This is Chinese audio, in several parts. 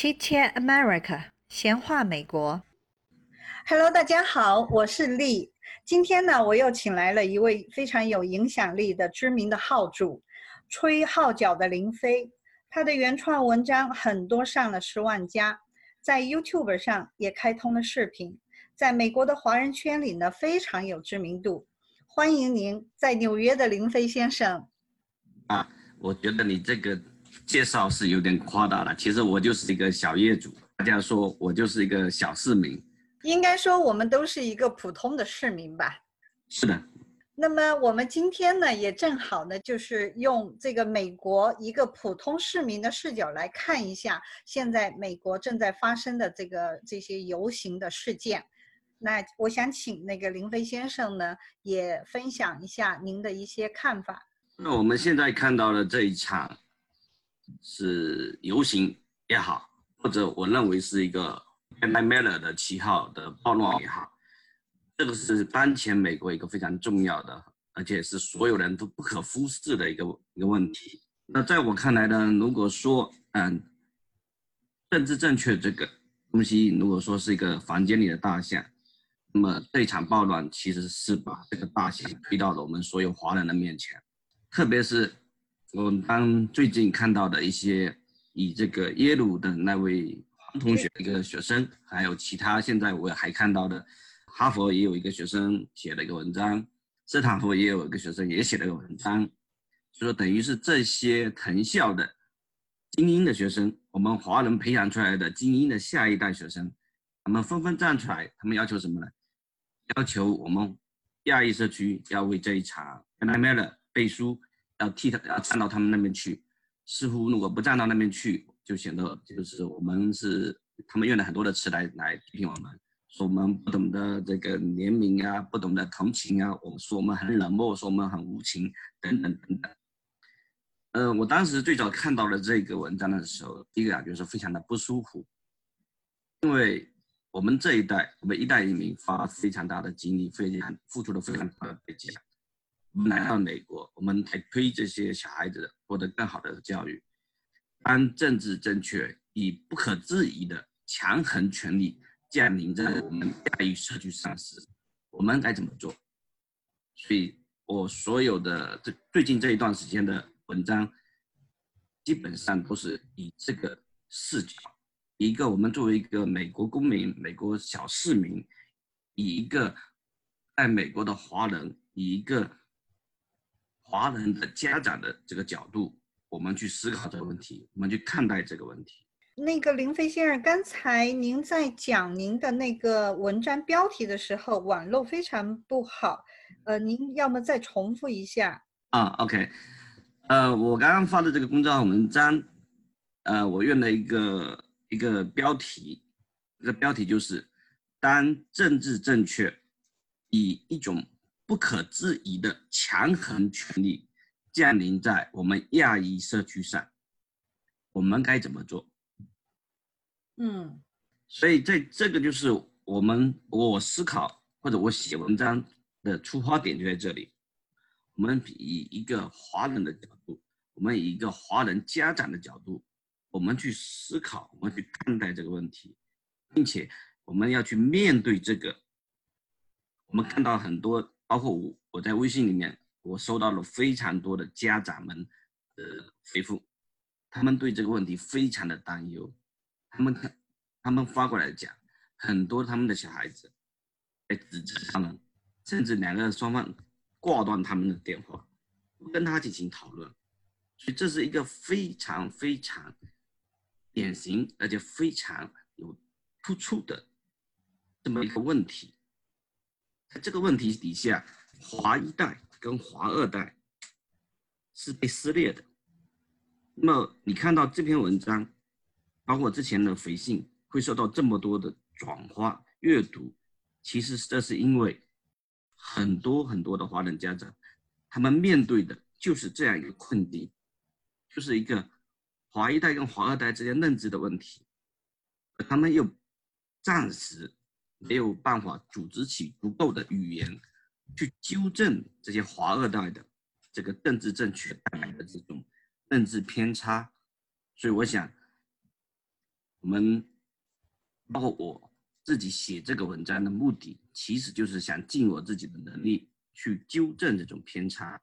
Chit Chat America，闲话美国。Hello，大家好，我是丽。今天呢，我又请来了一位非常有影响力的知名的号主，吹号角的林飞。他的原创文章很多上了十万加，在 YouTube 上也开通了视频，在美国的华人圈里呢非常有知名度。欢迎您在纽约的林飞先生。啊，我觉得你这个介绍是有点夸大了。其实我就是一个小业主，大家说我就是一个小市民。应该说我们都是一个普通的市民吧。是的。那么我们今天呢，也正好呢，就是用这个美国一个普通市民的视角来看一下现在美国正在发生的这个这些游行的事件。那我想请那个林飞先生呢，也分享一下您的一些看法。那我们现在看到的这一场是游行也好，或者我认为是一个 Anti Miller 的旗号的暴乱也好，这个是当前美国一个非常重要的，而且是所有人都不可忽视的一个一个问题。那在我看来呢，如果说嗯，政治正确这个东西，如果说是一个房间里的大象，那么这场暴乱其实是把这个大象推到了我们所有华人的面前。特别是我们当最近看到的一些以这个耶鲁的那位黄同学一个学生，还有其他现在我还看到的，哈佛也有一个学生写了一个文章，斯坦福也有一个学生也写了一个文章，就说等于是这些藤校的精英的学生，我们华人培养出来的精英的下一代学生，他们纷纷站出来，他们要求什么呢？要求我们亚裔社区要为这一场 a n i m a l 背书，要替他要站到他们那边去。似乎如果不站到那边去，就显得就是我们是他们用了很多的词来来批评我们，说我们不懂得这个怜悯啊，不懂得同情啊，我们说我们很冷漠，说我们很无情等等等等。呃，我当时最早看到了这个文章的时候，第一个感觉是非常的不舒服，因为我们这一代，我们一代移民花非常大的精力，非常付出了非常大的代价。我们来到美国，我们来推这些小孩子获得更好的教育。当政治正确以不可置疑的强横权力降临在我们亚裔社区上时，我们该怎么做？所以我所有的这最近这一段时间的文章，基本上都是以这个视角，一个我们作为一个美国公民、美国小市民，以一个在美国的华人，以一个华人的家长的这个角度，我们去思考这个问题，我们去看待这个问题。那个林飞先生，刚才您在讲您的那个文章标题的时候，网络非常不好，呃，您要么再重复一下。啊，OK，呃，我刚刚发的这个公众号文章，呃，我用了一个一个标题，这个标题就是“当政治正确以一种不可置疑的强横权力降临在我们亚裔社区上，我们该怎么做？”嗯，所以在这个就是我们我思考或者我写文章的出发点就在这里。我们以一个华人的角度，我们以一个华人家长的角度，我们去思考，我们去看待这个问题，并且我们要去面对这个。我们看到很多，包括我我在微信里面，我收到了非常多的家长们的回复，他们对这个问题非常的担忧。他们看，他们发过来讲，很多他们的小孩子在指责他们，甚至两个双方挂断他们的电话，不跟他进行讨论，所以这是一个非常非常典型而且非常有突出的这么一个问题。在这个问题底下，华一代跟华二代是被撕裂的。那么你看到这篇文章。包括之前的回信会受到这么多的转发阅读，其实这是因为很多很多的华人家长，他们面对的就是这样一个困境，就是一个华一代跟华二代之间认知的问题，他们又暂时没有办法组织起足够的语言去纠正这些华二代的这个政治正确带来的这种认知偏差，所以我想。我们包括我自己写这个文章的目的，其实就是想尽我自己的能力去纠正这种偏差。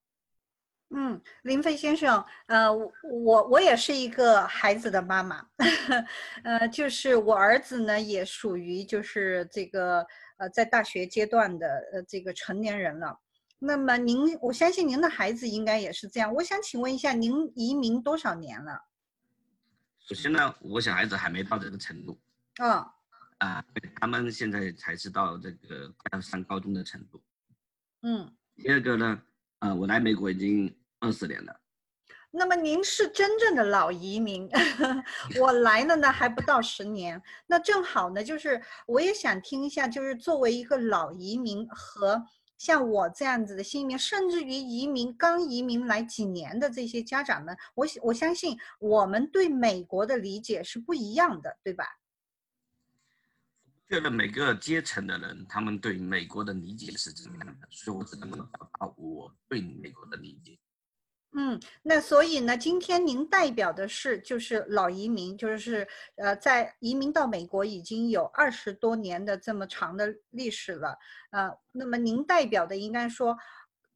嗯，林飞先生，呃，我我也是一个孩子的妈妈，呃，就是我儿子呢也属于就是这个呃在大学阶段的呃这个成年人了。那么您，我相信您的孩子应该也是这样。我想请问一下，您移民多少年了？首先呢，我小孩子还没到这个程度。嗯。啊，他们现在才是到这个快要上高中的程度。嗯。第二个呢？啊，我来美国已经二十年了。那么您是真正的老移民，我来了呢还不到十年。那正好呢，就是我也想听一下，就是作为一个老移民和像我这样子的新移民，甚至于移民刚移民来几年的这些家长们，我我相信我们对美国的理解是不一样的，对吧？觉得每个阶层的人，他们对美国的理解是怎么样的？所以我只能表达我对美国的理解。嗯，那所以呢，今天您代表的是就是老移民，就是呃，在移民到美国已经有二十多年的这么长的历史了，呃，那么您代表的应该说。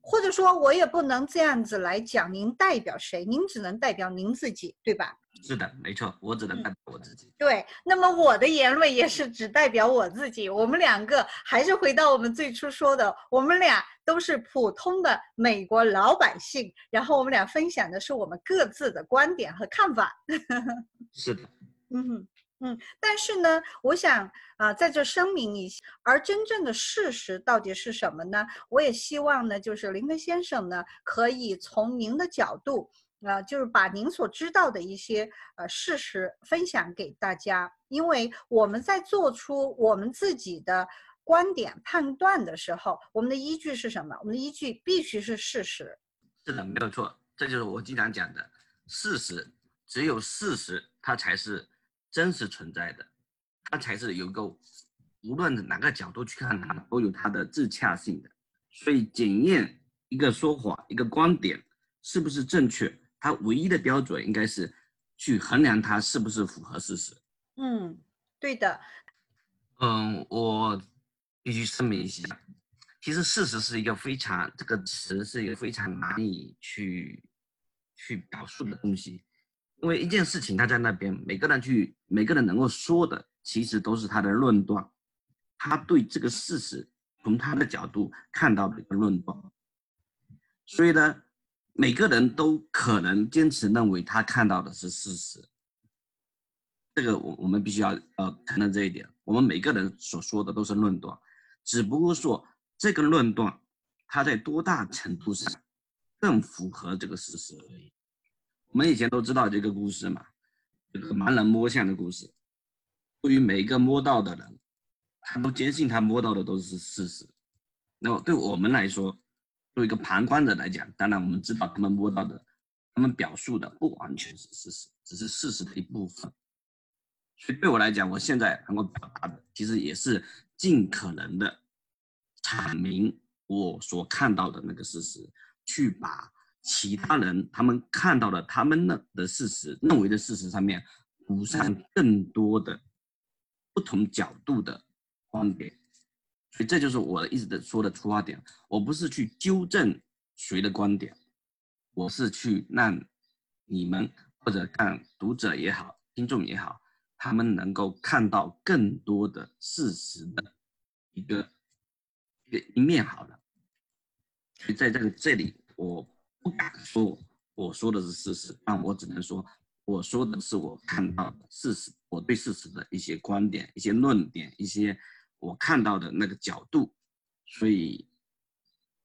或者说，我也不能这样子来讲，您代表谁？您只能代表您自己，对吧？是的，没错，我只能代表我自己。对，那么我的言论也是只代表我自己。我们两个还是回到我们最初说的，我们俩都是普通的美国老百姓，然后我们俩分享的是我们各自的观点和看法。是的，嗯。嗯，但是呢，我想啊，在这声明一下，而真正的事实到底是什么呢？我也希望呢，就是林飞先生呢，可以从您的角度，啊，就是把您所知道的一些呃事实分享给大家，因为我们在做出我们自己的观点判断的时候，我们的依据是什么？我们的依据必须是事实。是的，没有错，这就是我经常讲的事实，只有事实，它才是。真实存在的，它才是有个无论哪个角度去看它，都有它的自洽性的。所以检验一个说法、一个观点是不是正确，它唯一的标准应该是去衡量它是不是符合事实。嗯，对的。嗯，我必须声明一下，其实事实是一个非常这个词是一个非常难以去去表述的东西。因为一件事情，他在那边，每个人去，每个人能够说的，其实都是他的论断，他对这个事实从他的角度看到的一个论断。所以呢，每个人都可能坚持认为他看到的是事实。这个我我们必须要呃承认这一点。我们每个人所说的都是论断，只不过说这个论断，它在多大程度上更符合这个事实而已。我们以前都知道这个故事嘛，这个盲人摸象的故事。对于每一个摸到的人，他都坚信他摸到的都是事实。那么对我们来说，作为一个旁观者来讲，当然我们知道他们摸到的，他们表述的不完全是事实，只是事实的一部分。所以对我来讲，我现在能够表达的，其实也是尽可能的阐明我所看到的那个事实，去把。其他人他们看到了他们的的事实，认为的事实上面补上更多的不同角度的观点，所以这就是我一直的说的出发点。我不是去纠正谁的观点，我是去让你们或者看读者也好，听众也好，他们能够看到更多的事实的一个一个一面好了。所以在这个这里我。不敢说我说的是事实，但我只能说我说的是我看到的事实，我对事实的一些观点、一些论点、一些我看到的那个角度。所以，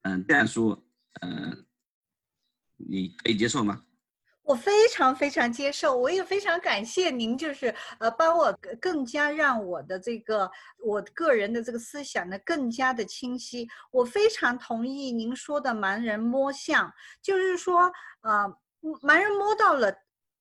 嗯，这样说，嗯，你可以接受吗？我非常非常接受，我也非常感谢您，就是呃，帮我更加让我的这个我个人的这个思想呢更加的清晰。我非常同意您说的盲人摸象，就是说，呃，盲人摸到了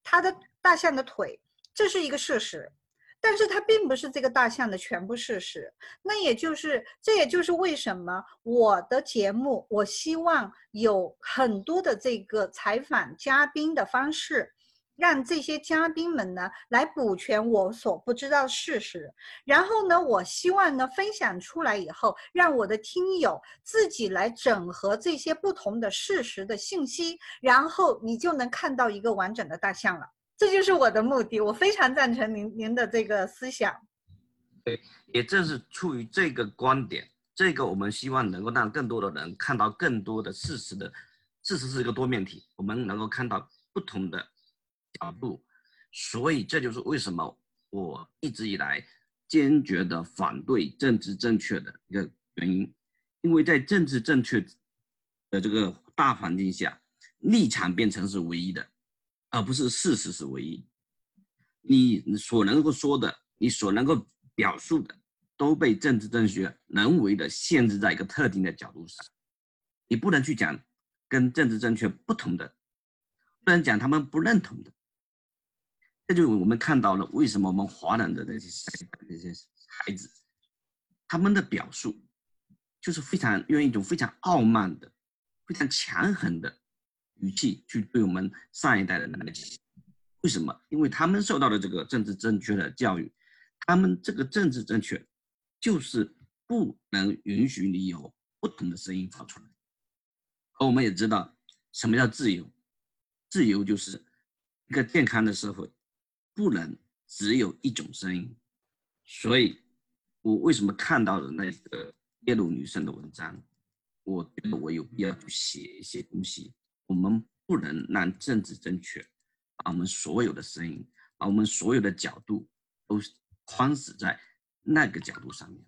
他的大象的腿，这是一个事实。但是它并不是这个大象的全部事实，那也就是这也就是为什么我的节目，我希望有很多的这个采访嘉宾的方式，让这些嘉宾们呢来补全我所不知道事实。然后呢，我希望呢分享出来以后，让我的听友自己来整合这些不同的事实的信息，然后你就能看到一个完整的大象了。这就是我的目的。我非常赞成您您的这个思想。对，也正是出于这个观点，这个我们希望能够让更多的人看到更多的事实的。事实是一个多面体，我们能够看到不同的角度，所以这就是为什么我一直以来坚决的反对政治正确的一个原因，因为在政治正确的这个大环境下，立场变成是唯一的，而不是事实是唯一。你所能够说的，你所能够表述的，都被政治正确人为的限制在一个特定的角度上，你不能去讲。跟政治正确不同的，不能讲他们不认同的，这就是我们看到了为什么我们华人的那些那些孩子，他们的表述就是非常用一种非常傲慢的、非常强横的语气去对我们上一代的那些，为什么？因为他们受到的这个政治正确的教育，他们这个政治正确就是不能允许你有不同的声音发出来。而我们也知道，什么叫自由？自由就是一个健康的社会，不能只有一种声音。所以，我为什么看到了那个耶鲁女生的文章，我觉得我有必要去写一些东西。我们不能让政治正确把我们所有的声音，把我们所有的角度都框死在那个角度上面。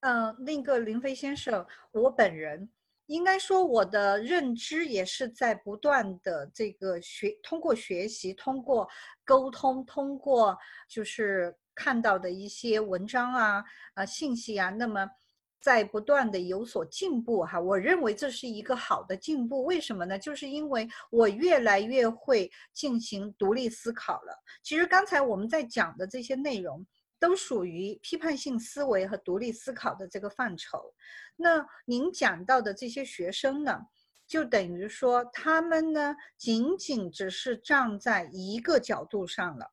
嗯，那个林飞先生，我本人。应该说，我的认知也是在不断的这个学，通过学习，通过沟通，通过就是看到的一些文章啊、啊信息啊，那么在不断的有所进步哈。我认为这是一个好的进步，为什么呢？就是因为我越来越会进行独立思考了。其实刚才我们在讲的这些内容。都属于批判性思维和独立思考的这个范畴。那您讲到的这些学生呢，就等于说他们呢，仅仅只是站在一个角度上了，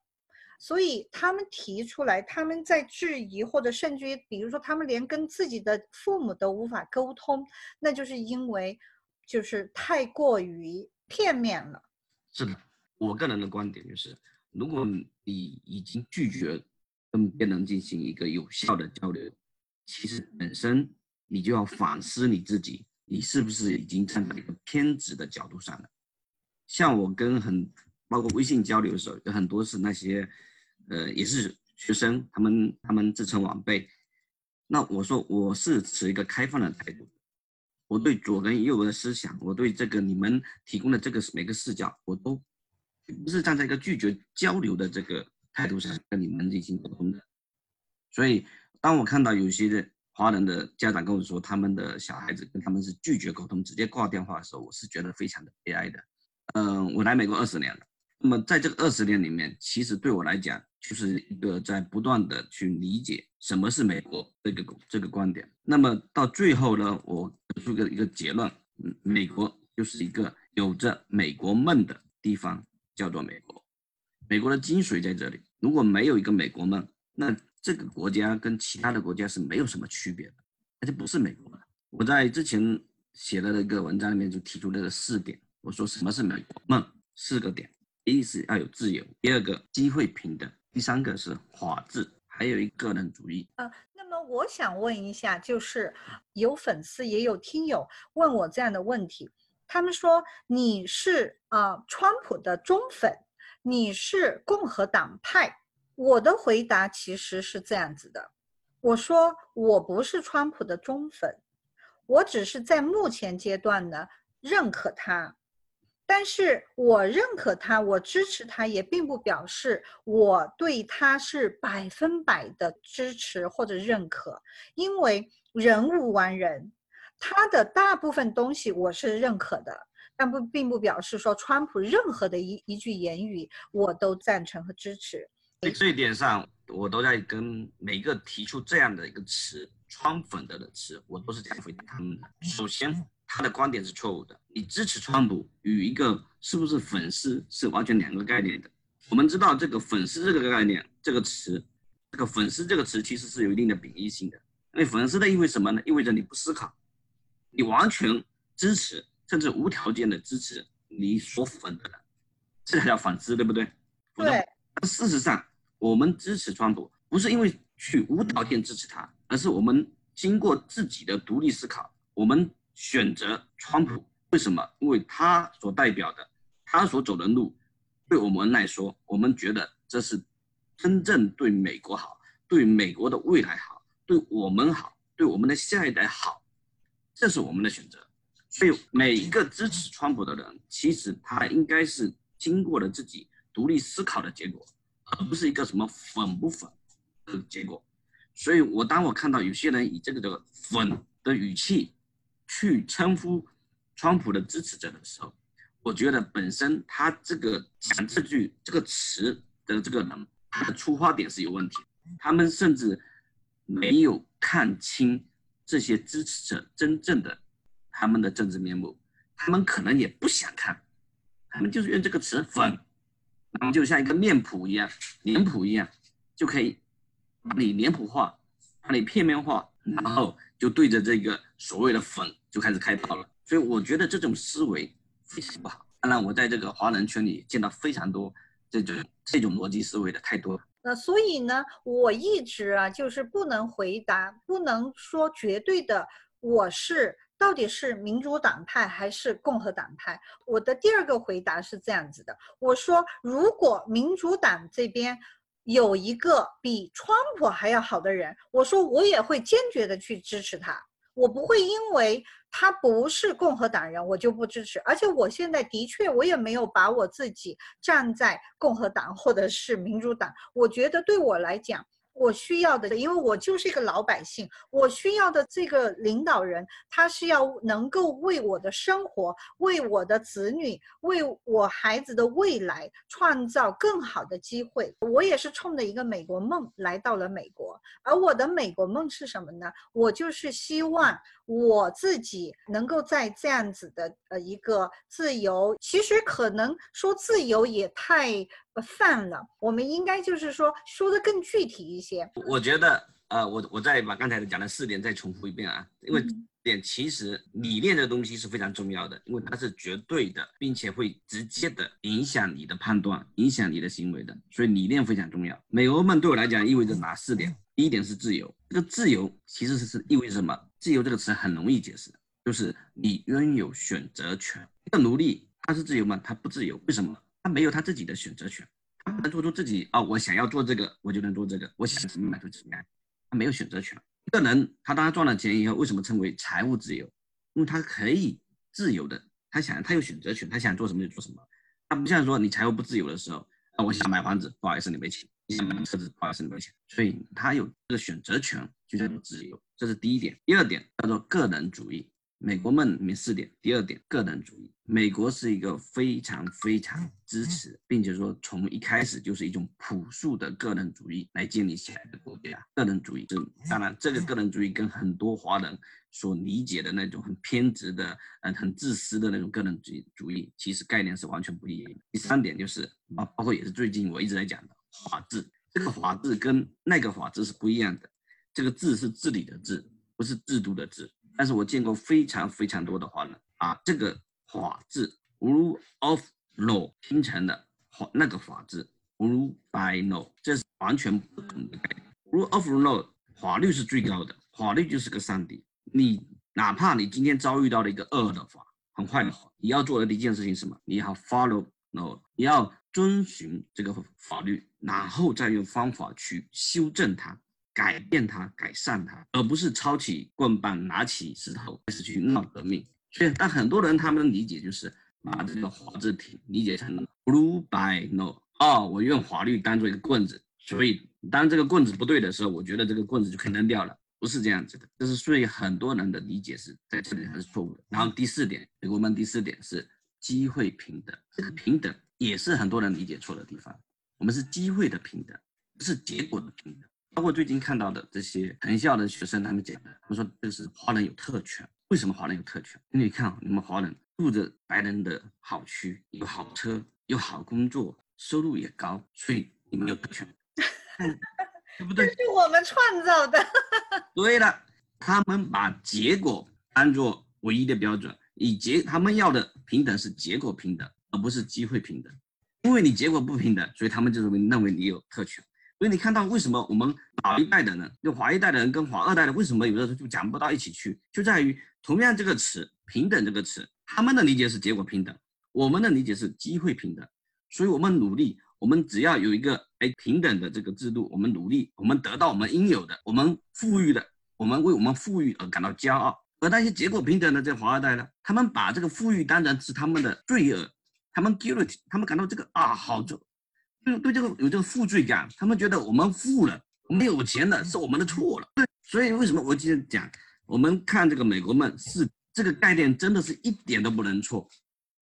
所以他们提出来，他们在质疑，或者甚至于，比如说他们连跟自己的父母都无法沟通，那就是因为就是太过于片面了。是的，我个人的观点就是，如果你已经拒绝。跟别人进行一个有效的交流，其实本身你就要反思你自己，你是不是已经站在一个偏执的角度上了？像我跟很包括微信交流的时候，有很多是那些，呃，也是学生，他们他们自称晚辈，那我说我是持一个开放的态度，我对左跟右的思想，我对这个你们提供的这个每个视角，我都不是站在一个拒绝交流的这个。态度上跟你们进行沟通的，所以当我看到有些的华人的家长跟我说，他们的小孩子跟他们是拒绝沟通，直接挂电话的时候，我是觉得非常的悲哀的。嗯，我来美国二十年了，那么在这个二十年里面，其实对我来讲，就是一个在不断的去理解什么是美国这个这个观点。那么到最后呢，我得出个一个结论，嗯，美国就是一个有着美国梦的地方，叫做美国。美国的精髓在这里。如果没有一个美国梦，那这个国家跟其他的国家是没有什么区别的，那就不是美国了。我在之前写的那个文章里面就提出这个四点，我说什么是美国梦？四个点：一是要有自由，第二个机会平等，第三个是法治，还有一个人主义。呃，那么我想问一下，就是有粉丝也有听友问我这样的问题，他们说你是啊川普的忠粉。你是共和党派，我的回答其实是这样子的，我说我不是川普的忠粉，我只是在目前阶段呢认可他，但是我认可他，我支持他，也并不表示我对他是百分百的支持或者认可，因为人无完人，他的大部分东西我是认可的。但不并不表示说川普任何的一一句言语我都赞成和支持。在这一点上，我都在跟每个提出这样的一个词“川粉”的的词，我都是这样回答他们的。首先，他的观点是错误的。你支持川普与一个是不是粉丝是完全两个概念的。我们知道这个粉丝这个概念这个词，这个粉丝这个词其实是有一定的贬义性的。因为粉丝的意味什么呢？意味着你不思考，你完全支持甚至无条件的支持你所粉的人，这才叫粉丝，对不对？对。事实上，我们支持川普不是因为去无条件支持他，而是我们经过自己的独立思考，我们选择川普。为什么？因为他所代表的，他所走的路，对我们来说，我们觉得这是真正对美国好，对美国的未来好，对我们好，对我们的下一代好，这是我们的选择。所以，每一个支持川普的人，其实他应该是经过了自己。独立思考的结果，而不是一个什么粉不粉的结果。所以，我当我看到有些人以这个这个粉的语气去称呼川普的支持者的时候，我觉得本身他这个讲这句这个词的这个人，他的出发点是有问题。他们甚至没有看清这些支持者真正的他们的政治面目，他们可能也不想看，他们就是用这个词粉。那么就像一个面谱一样，脸谱一样，就可以把你脸谱化，把你片面化，然后就对着这个所谓的粉就开始开炮了。所以我觉得这种思维非常不好。当然，我在这个华人圈里见到非常多这种这种逻辑思维的太多了。那所以呢，我一直啊就是不能回答，不能说绝对的我是。到底是民主党派还是共和党派？我的第二个回答是这样子的：我说，如果民主党这边有一个比川普还要好的人，我说我也会坚决的去支持他。我不会因为他不是共和党人，我就不支持。而且我现在的确，我也没有把我自己站在共和党或者是民主党。我觉得对我来讲。我需要的，因为我就是一个老百姓，我需要的这个领导人，他是要能够为我的生活、为我的子女、为我孩子的未来创造更好的机会。我也是冲着一个美国梦来到了美国，而我的美国梦是什么呢？我就是希望我自己能够在这样子的呃一个自由，其实可能说自由也太。泛了，我们应该就是说说的更具体一些。我觉得，呃，我我再把刚才讲的四点再重复一遍啊，因为点其实理念的东西是非常重要的，因为它是绝对的，并且会直接的影响你的判断，影响你的行为的，所以理念非常重要。美欧梦对我来讲意味着哪四点？第一点是自由，这个自由其实是是意味着什么？自由这个词很容易解释，就是你拥有选择权。一个奴隶他是自由吗？他不自由，为什么？他没有他自己的选择权，他不能做出自己啊，我想要做这个，我就能做这个，我想怎么买就怎么样，他没有选择权。一个人他当他赚了钱以后，为什么称为财务自由？因为他可以自由的，他想他有选择权，他想做什么就做什么。他不像说你财务不自由的时候，啊，我想买房子，不好意思你没钱；你想买车子，不好意思你没钱。所以他有这个选择权，就叫做自由，这是第一点。第二点叫做个人主义。美国梦里面四点，第二点个人主义。美国是一个非常非常支持，并且说从一开始就是一种朴素的个人主义来建立起来的国家。个人主义是当然，这个个人主义跟很多华人所理解的那种很偏执的、嗯很自私的那种个人主义主义，其实概念是完全不一样的。第三点就是啊，包括也是最近我一直在讲的法治，这个法治跟那个法治是不一样的。这个治是治理的治，不是制度的治。但是我见过非常非常多的华人啊这个法治 rule of law 拼成的法那个法治 rule by law，这是完全不同的概念。rule of law 法律是最高的，法律就是个上帝。你哪怕你今天遭遇到了一个恶的法，很坏的法，你要做的第一件事情是什么？你要 follow law，你要遵循这个法律，然后再用方法去修正它。改变它，改善它，而不是抄起棍棒，拿起石头开始去闹革命。所以，但很多人他们的理解就是把这个法治体理解成 blue by no，。哦，我用法律当做一个棍子，所以当这个棍子不对的时候，我觉得这个棍子就可以扔掉了。不是这样子的，这是所以很多人的理解是在这里还是错误的。然后第四点，美国梦第四点是机会平等，这个平等也是很多人理解错的地方。我们是机会的平等，不是结果的平等。包括最近看到的这些藤校的学生，他们讲的，他们说这是华人有特权。为什么华人有特权？因为你看啊，你们华人住着白人的好区，有好车，有好工作，收入也高，所以你们有特权，对不对？这是我们创造的。对了，他们把结果当做唯一的标准，以结他们要的平等是结果平等，而不是机会平等。因为你结果不平等，所以他们就认为认为你有特权。所以你看到为什么我们老一代的人，就华一代的人跟华二代的，为什么有的时候就讲不到一起去，就在于同样这个词“平等”这个词，他们的理解是结果平等，我们的理解是机会平等。所以我们努力，我们只要有一个哎平等的这个制度，我们努力，我们得到我们应有的，我们富裕的，我们为我们富裕而感到骄傲。而那些结果平等的这华二代呢，他们把这个富裕当然是他们的罪恶，他们 guilty，他们感到这个啊好做。对对，这个有这个负罪感，他们觉得我们富了，我们有钱了，是我们的错了。对，所以为什么我今天讲，我们看这个美国梦是这个概念，真的是一点都不能错，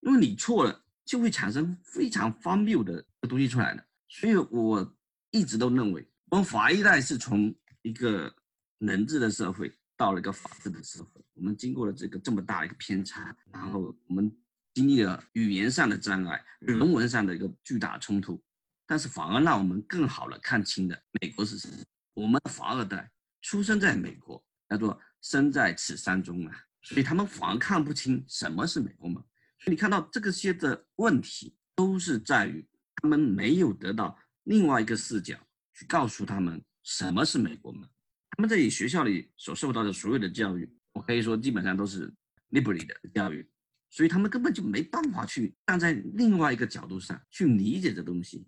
因为你错了，就会产生非常荒谬的东西出来的。所以我一直都认为，我们华一代是从一个人治的社会到了一个法治的社会，我们经过了这个这么大的一个偏差，然后我们经历了语言上的障碍，人文上的一个巨大冲突。但是反而让我们更好的看清了美国是什么。我们的华二代出生在美国，叫做生在此山中啊，所以他们反而看不清什么是美国梦。所以你看到这个些的问题，都是在于他们没有得到另外一个视角去告诉他们什么是美国梦。他们在学校里所受到的所有的教育，我可以说基本上都是 liberal 的教育，所以他们根本就没办法去站在另外一个角度上去理解这东西。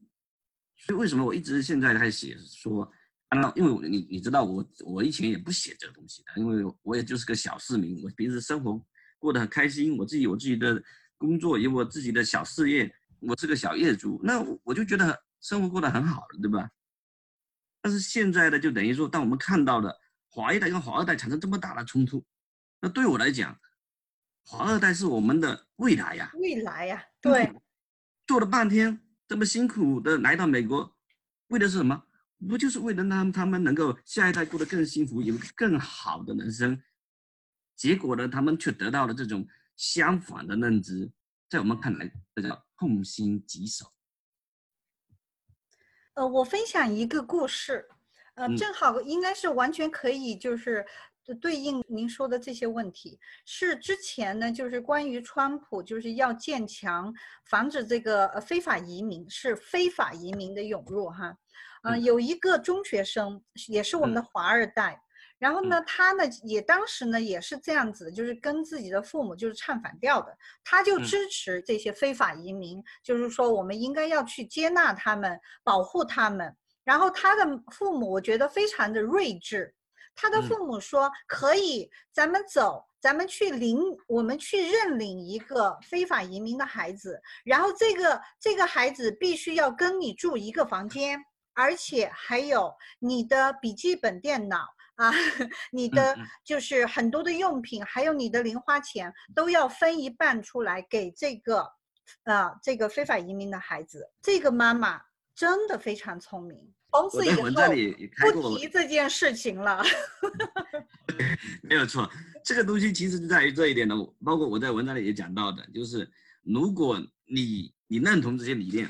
所以为什么我一直现在在写说，啊，因为你你知道我我以前也不写这个东西的，因为我也就是个小市民，我平时生活过得很开心，我自己有自己的工作，有我自己的小事业，我是个小业主，那我就觉得生活过得很好了，对吧？但是现在呢，就等于说，当我们看到了华一代跟华二代产生这么大的冲突，那对我来讲，华二代是我们的未来呀，未来呀，对，做了半天。这么辛苦的来到美国，为的是什么？不就是为了让他们能够下一代过得更幸福，有更好的人生？结果呢，他们却得到了这种相反的认知，在我们看来，这叫痛心疾首。呃，我分享一个故事，呃，正好应该是完全可以，就是。对应您说的这些问题，是之前呢，就是关于川普就是要建墙，防止这个呃非法移民，是非法移民的涌入哈。嗯，有一个中学生也是我们的华二代，然后呢，他呢也当时呢也是这样子，就是跟自己的父母就是唱反调的，他就支持这些非法移民，就是说我们应该要去接纳他们，保护他们。然后他的父母我觉得非常的睿智。他的父母说：“可以，咱们走，咱们去领，我们去认领一个非法移民的孩子。然后这个这个孩子必须要跟你住一个房间，而且还有你的笔记本电脑啊，你的就是很多的用品，还有你的零花钱都要分一半出来给这个，啊，这个非法移民的孩子。这个妈妈真的非常聪明。”从此以后不提这件事情了。没有错，这个东西其实就在于这一点呢。包括我在文章里也讲到的，就是如果你你认同这些理念，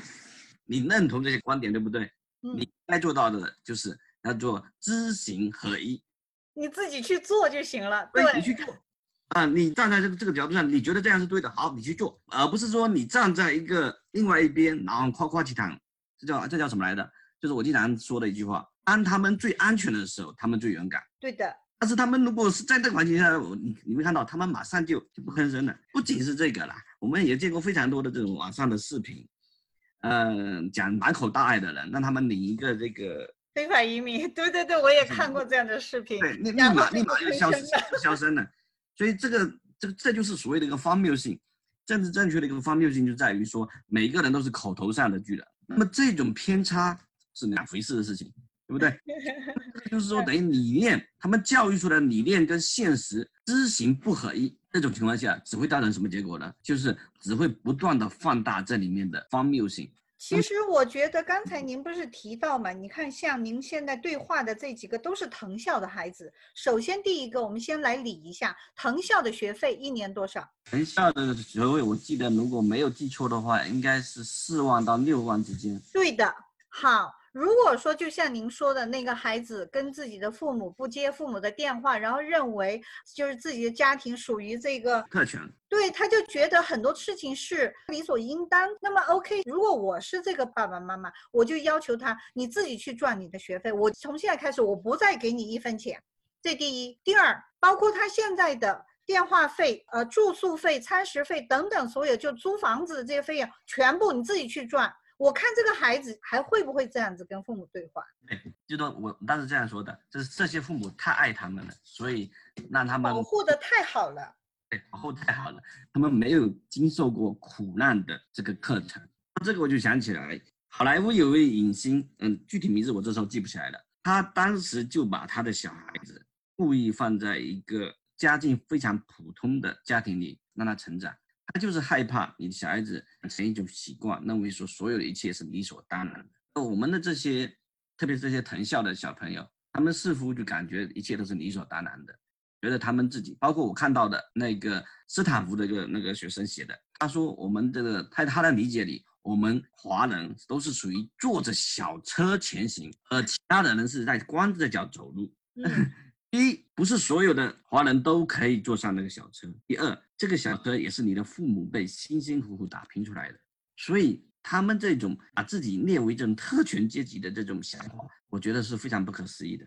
你认同这些观点，对不对？你该做到的就是要做知行合一。你自己去做就行了。对，你去做啊！你站在这个这个角度上，你觉得这样是对的，好，你去做，而不是说你站在一个另外一边，然后夸夸其谈，这叫这叫什么来的？就是我经常说的一句话：当他们最安全的时候，他们最勇敢。对的。但是他们如果是在这个环境下，你你会看到他们马上就就不吭声了。不仅是这个啦，我们也见过非常多的这种网上的视频，嗯，讲满口大爱的人，让他们领一个这个非法移民。对对对，我也看过这样的视频。对，立立马立马就消失消声了。所以这个这个这就是所谓的一个荒谬性，政治正确的一个荒谬性就在于说，每一个人都是口头上的巨人。那么这种偏差。是两回事的事情，对不对？就是说，等于理念，他们教育出来的理念跟现实知行不合一，这种情况下，只会造成什么结果呢？就是只会不断的放大这里面的荒谬性。其实我觉得刚才您不是提到嘛？你看，像您现在对话的这几个都是藤校的孩子。首先，第一个，我们先来理一下藤校的学费一年多少？藤校的学费，我记得如果没有记错的话，应该是四万到六万之间。对的，好。如果说就像您说的那个孩子跟自己的父母不接父母的电话，然后认为就是自己的家庭属于这个特权，对，他就觉得很多事情是理所应当。那么 OK，如果我是这个爸爸妈妈，我就要求他你自己去赚你的学费，我从现在开始我不再给你一分钱。这第一，第二，包括他现在的电话费、呃住宿费、餐食费等等，所有就租房子的这些费用，全部你自己去赚。我看这个孩子还会不会这样子跟父母对话？对，就说我当时这样说的，就是这些父母太爱他们了，所以让他们保护的太好了。对，保护太好了，他们没有经受过苦难的这个课程。这个我就想起来，好莱坞有位影星，嗯，具体名字我这时候记不起来了。他当时就把他的小孩子故意放在一个家境非常普通的家庭里，让他成长。他就是害怕你的小孩子养成一种习惯，认为说所有的一切是理所当然的。我们的这些，特别是这些藤校的小朋友，他们似乎就感觉一切都是理所当然的，觉得他们自己，包括我看到的那个斯坦福的一个那个学生写的，他说我们这个在他的理解里，我们华人都是属于坐着小车前行，而其他的人是在光着脚走路。第一，不是所有的华人都可以坐上那个小车。第二，这个小车也是你的父母辈辛辛苦苦打拼出来的，所以他们这种把自己列为这种特权阶级的这种想法，我觉得是非常不可思议的。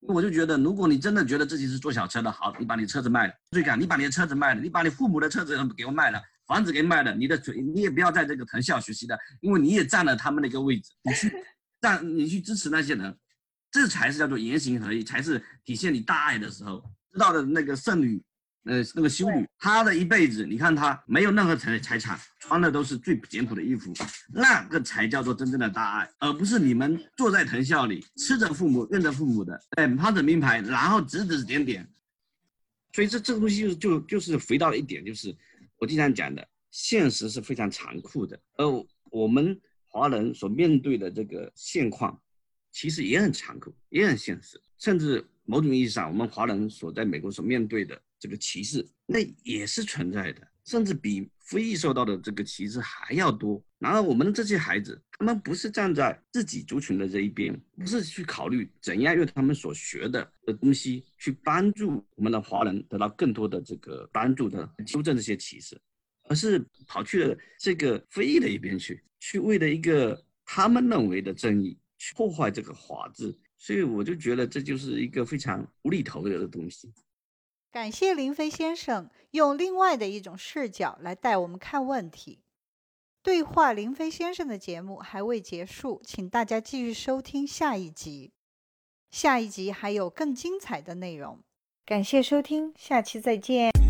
我就觉得，如果你真的觉得自己是坐小车的，好，你把你车子卖了，最敢，你把你的车子卖了，你把你父母的车子给我卖了，房子给卖了，你的嘴你也不要在这个藤校学习的，因为你也占了他们的一个位置，你去占，你去支持那些人。这才是叫做言行合一，才是体现你大爱的时候。知道的那个圣女，呃，那个修女，她的一辈子，你看她没有任何财财产，穿的都是最简朴的衣服，那个才叫做真正的大爱，而不是你们坐在藤校里吃着父母、认着父母的，哎，穿着名牌，然后指指点点。所以这这个东西就就就是回到了一点，就是我经常讲的，现实是非常残酷的，而我们华人所面对的这个现况。其实也很残酷，也很现实，甚至某种意义上，我们华人所在美国所面对的这个歧视，那也是存在的，甚至比非裔受到的这个歧视还要多。然而，我们的这些孩子，他们不是站在自己族群的这一边，不是去考虑怎样用他们所学的的东西去帮助我们的华人得到更多的这个帮助的纠正这些歧视，而是跑去了这个非裔的一边去，去为了一个他们认为的正义。破坏这个华字，所以我就觉得这就是一个非常无厘头的东西。感谢林飞先生用另外的一种视角来带我们看问题。对话林飞先生的节目还未结束，请大家继续收听下一集。下一集还有更精彩的内容。感谢收听，下期再见。